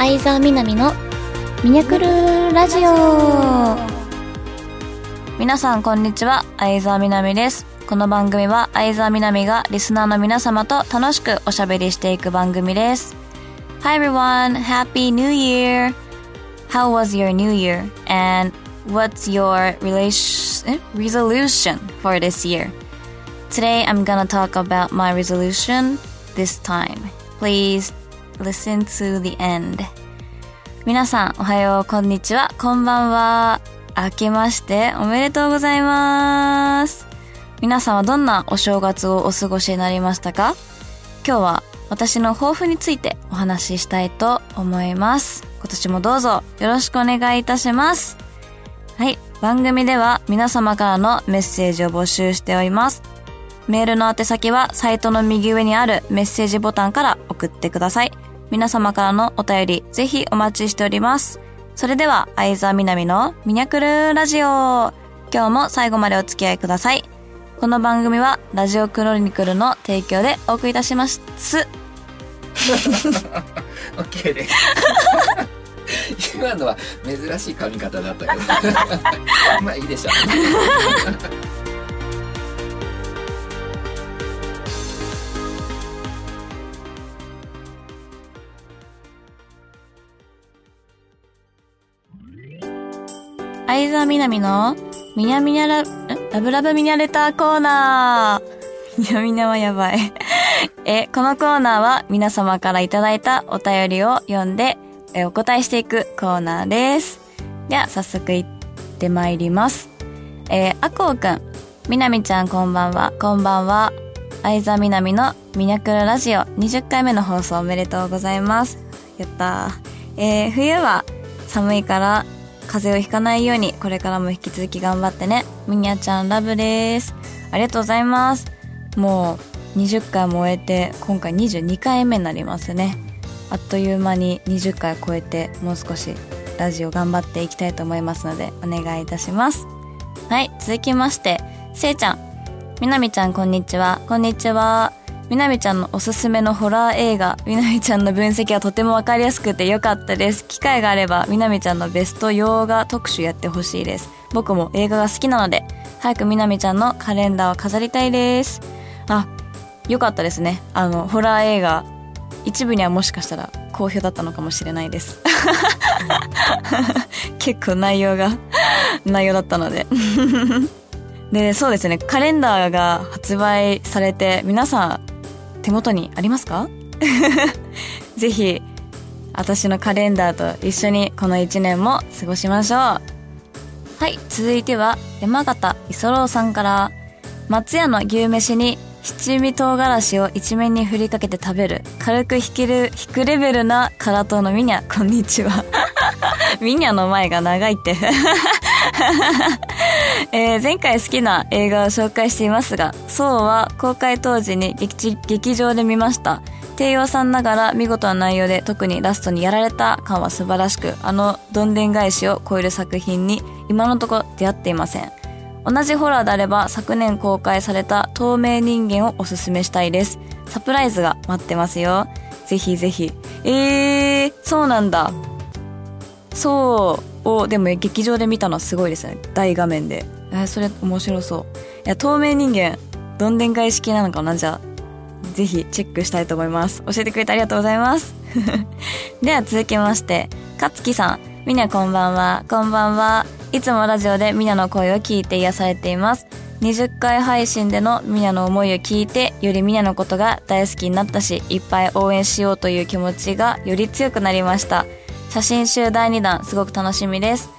相沢みなみのミニャクルラジオ皆さんこんにちは相沢みなみですこの番組は相沢みなみがリスナーの皆様と楽しくおしゃべりしていく番組です Hi everyone, Happy New Year! How was your New Year? And what's your relation, resolution for this year? Today I'm gonna talk about my resolution this time. Please listen to the end. 皆さんおはよう、こんにちは、こんばんは。明けましておめでとうございます。皆さんはどんなお正月をお過ごしになりましたか？今日は私の抱負についてお話ししたいと思います。今年もどうぞよろしくお願いいたします。はい。番組では皆様からのメッセージを募集しております。メールの宛先はサイトの右上にあるメッセージボタンから送ってください。皆様からのお便りぜひお待ちしております。それでは、相沢みなみのミニャクルラジオ。今日も最後までお付き合いください。この番組はラジオクロニクルの提供でお送りいたします。OK です。今のは珍しい髪型だったけど。まあいいでしょう。相沢みなみのミニャミニャラ、ラブラブミニャレターコーナー。ミニャミニャはやばい。え、このコーナーは皆様からいただいたお便りを読んでえお答えしていくコーナーです。では、早速いってまいります。えー、あこうくん、みなみちゃんこんばんは、こんばんは。相沢みなみのミニャクルラジオ20回目の放送おめでとうございます。やったー。えー、冬は寒いから風邪をひかないようにこれからも引き続き頑張ってね。みにゃちゃんラブです。ありがとうございます。もう20回も終えて今回22回目になりますね。あっという間に20回超えてもう少しラジオ頑張っていきたいと思いますのでお願いいたします。はい、続きまして、せいちゃん。みなみちゃんこんにちは。こんにちは。みなみちゃんのおすすめのホラー映画、みなみちゃんの分析はとてもわかりやすくてよかったです。機会があれば、みなみちゃんのベスト洋画特集やってほしいです。僕も映画が好きなので、早くみなみちゃんのカレンダーを飾りたいです。あ、よかったですね。あの、ホラー映画、一部にはもしかしたら好評だったのかもしれないです。結構内容が、内容だったので。で、そうですね、カレンダーが発売されて、皆さん、手元にありますか？ぜひ、私のカレンダーと一緒にこの一年も過ごしましょう。はい、続いては山形磯郎さんから、松屋の牛飯に七味唐辛子を一面に振りかけて食べる、軽く引ける、引くレベルな辛党のミニャ、こんにちは。ミニャの前が長いって。えー前回好きな映画を紹介していますが、そうは公開当時に劇劇場で見ました。低予算ながら見事な内容で特にラストにやられた感は素晴らしく、あのどんでん返しを超える作品に今のところ出会っていません。同じホラーであれば昨年公開された透明人間をおすすめしたいです。サプライズが待ってますよ。ぜひぜひ。えー、そうなんだ。そうをでも劇場で見たのはすごいですね。大画面で。えそれ面白そう。いや透明人間どんでん返し系なのかな？じゃあぜひチェックしたいと思います。教えてくれてありがとうございます。では続きましてかつきさん。みなこんばんは。こんばんは。いつもラジオでみなの声を聞いて癒されています。20回配信でのみなの思いを聞いてよりみなのことが大好きになったしいっぱい応援しようという気持ちがより強くなりました。写真集第2弾すごく楽しみです、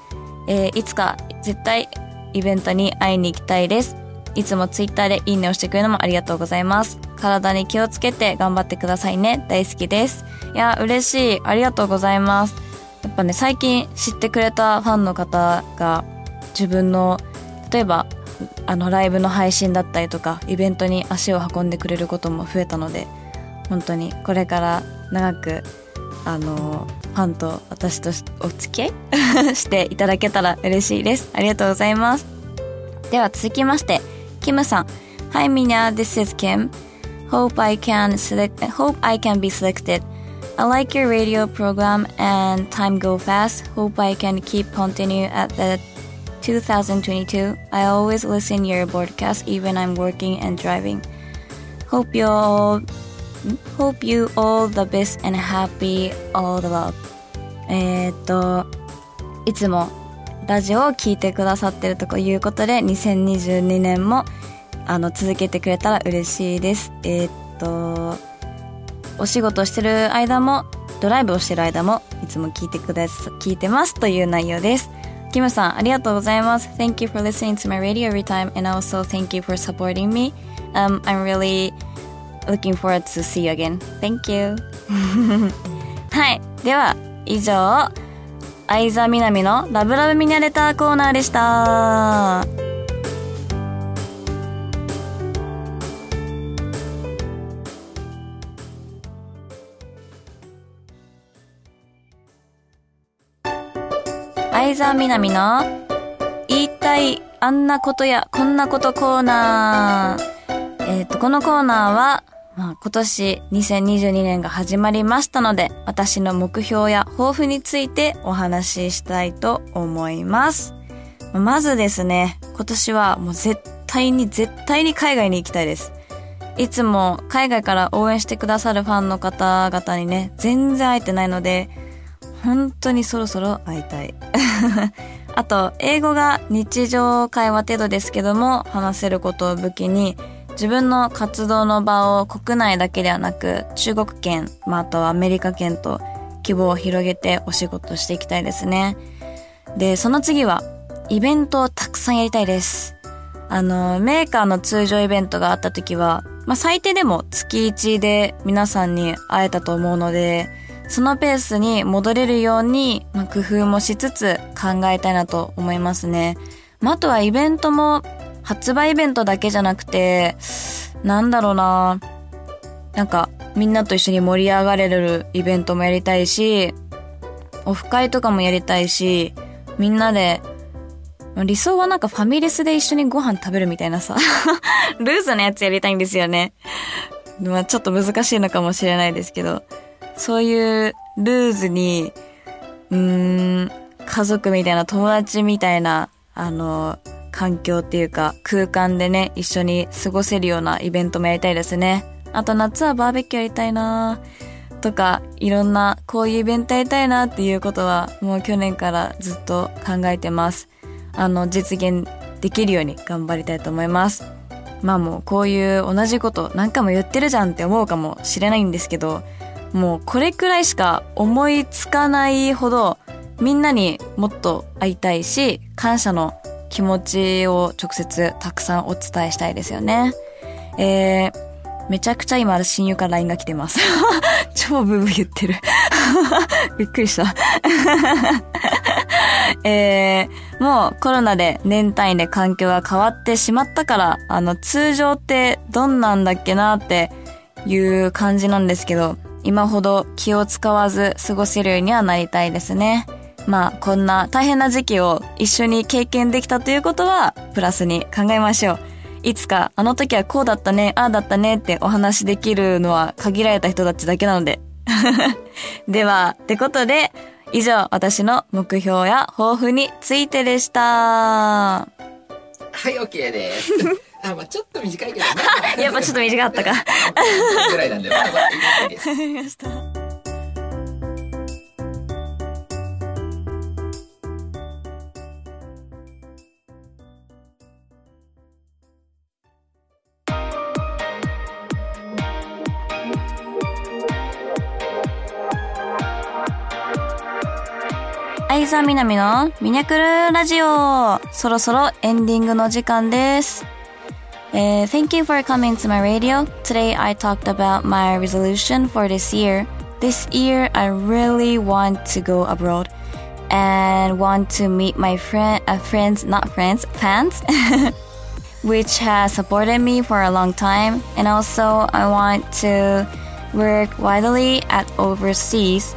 えーいつか絶対イベントに会いに行きたいです。いつもツイッターでいいねをしてくれるのもありがとうございます。体に気をつけて頑張ってくださいね。大好きです。いや嬉しい。ありがとうございます。やっぱね最近知ってくれたファンの方が自分の例えばあのライブの配信だったりとかイベントに足を運んでくれることも増えたので本当にこれから長くあのファンと私とお付き合いしていただけたら嬉しいですありがとうございますでは続きましてキムさん Hi Mina, this is Kim Hope I can select Hope I can be selected I like your radio program and time go fast. Hope I can keep continue at the 2022. I always listen your broadcast even I'm working and driving. Hope you all hope you all the best and happy all the love. えっと、いつもラジオを聞いてくださってるということで、2022年もあの続けてくれたら嬉しいです。えーっと、お仕事してる間も、ドライブをしてる間も、いつも聞いてくださ、聞いてますという内容です。キムさん、ありがとうございます。Thank you for listening to my radio every time and also thank you for supporting me. Um, I'm really looking forward to see you again. Thank you. はい。では、以上、相座みなみのラブラブミニャレターコーナーでした。相沢みなみの言いたいあんなことやこんなことコーナー。えっ、と、このコーナーは、まあ、今年2022年が始まりましたので、私の目標や抱負についてお話ししたいと思います。まずですね、今年はもう絶対に絶対に海外に行きたいです。いつも海外から応援してくださるファンの方々にね、全然会えてないので、本当にそろそろ会いたい。あと、英語が日常会話程度ですけども、話せることを武器に、自分の活動の場を国内だけではなく、中国圏、まあ、あとはアメリカ圏と規模を広げてお仕事していきたいですね。で、その次は、イベントをたくさんやりたいです。あの、メーカーの通常イベントがあった時は、まあ、最低でも月1で皆さんに会えたと思うので、そのペースに戻れるように、まあ、工夫もしつつ考えたいなと思いますね。まあ、あとはイベントも、発売イベントだけじゃなくて、なんだろうななんか、みんなと一緒に盛り上がれるイベントもやりたいし、オフ会とかもやりたいし、みんなで、理想はなんかファミレスで一緒にご飯食べるみたいなさ、ルーズなやつやりたいんですよね。まあちょっと難しいのかもしれないですけど、そういうルーズに、うーん、家族みたいな友達みたいな、あの、環境っていうか空間でね、一緒に過ごせるようなイベントもやりたいですね。あと夏はバーベキューやりたいなとか、いろんなこういうイベントやりたいなっていうことはもう去年からずっと考えてます。あの、実現できるように頑張りたいと思います。まあもうこういう同じこと何回も言ってるじゃんって思うかもしれないんですけど、もうこれくらいしか思いつかないほどみんなにもっと会いたいし、感謝の気持ちを直接たくさんお伝えしたいですよね。えー、めちゃくちゃ今親友から LINE が来てます。超ブーブー言ってる。びっくりした。えー、もうコロナで年単位で環境が変わってしまったから、あの、通常ってどんなんだっけなっていう感じなんですけど、今ほど気を使わず過ごせるようにはなりたいですね。まあ、こんな大変な時期を一緒に経験できたということは、プラスに考えましょう。いつか、あの時はこうだったね、ああだったねってお話できるのは限られた人たちだけなので。では、ってことで、以上、私の目標や抱負についてでした。はい、OK です。あ、まあちょっと短いけど、まあまあやっぱちょっと短かったか。ぐらいなんで、まだまだいいです。相沢みなみのミニャクルラジオ。そろそろエンディングの時間です。Uh, thank you for coming to my radio. Today I talked about my resolution for this year. This year I really want to go abroad and want to meet my friend, uh, friends, not friends, fans, which has supported me for a long time. And also I want to work widely at overseas,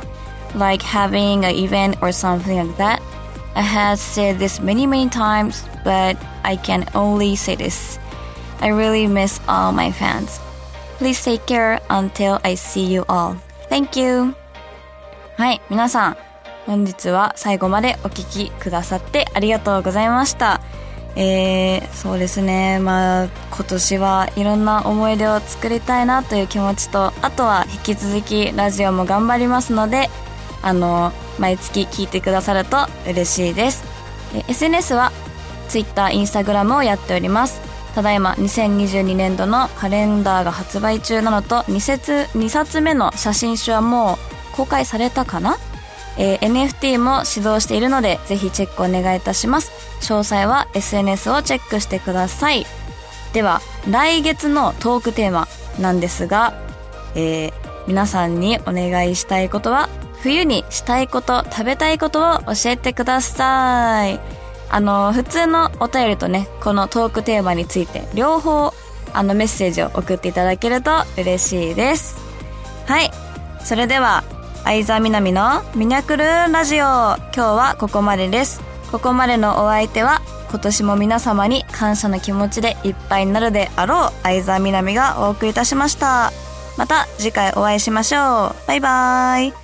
like having an event or something like that. I have said this many, many times, but I can only say this. I really miss all my fans. Please take care until I see you all. Thank you. はい、皆さん、本日は最後までお聞きくださってありがとうございました。えー、そうですね、まあ、今年はいろんな思い出を作りたいなという気持ちと、あとは引き続きラジオも頑張りますので、あの、毎月聞いてくださると嬉しいです。SNS は Twitter、Instagram をやっております。ただいま2022年度のカレンダーが発売中なのと2冊 ,2 冊目の写真集はもう公開されたかな？えー NFT も指導しているのでぜひチェックお願いいたします詳細は SNS をチェックしてくださいでは来月のトークテーマなんですが、えー皆さんにお願いしたいことは冬にしたいこと食べたいことを教えてください。あの普通のお便りとねこのトークテーマについて両方あのメッセージを送っていただけると嬉しいです。はい。それでは相沢みなみのミニャクルラジオ今日はここまでです。ここまでのお相手は今年も皆様に感謝の気持ちでいっぱいになるであろう相沢みなみがお送りいたしました。また次回お会いしましょう。バイバーイ。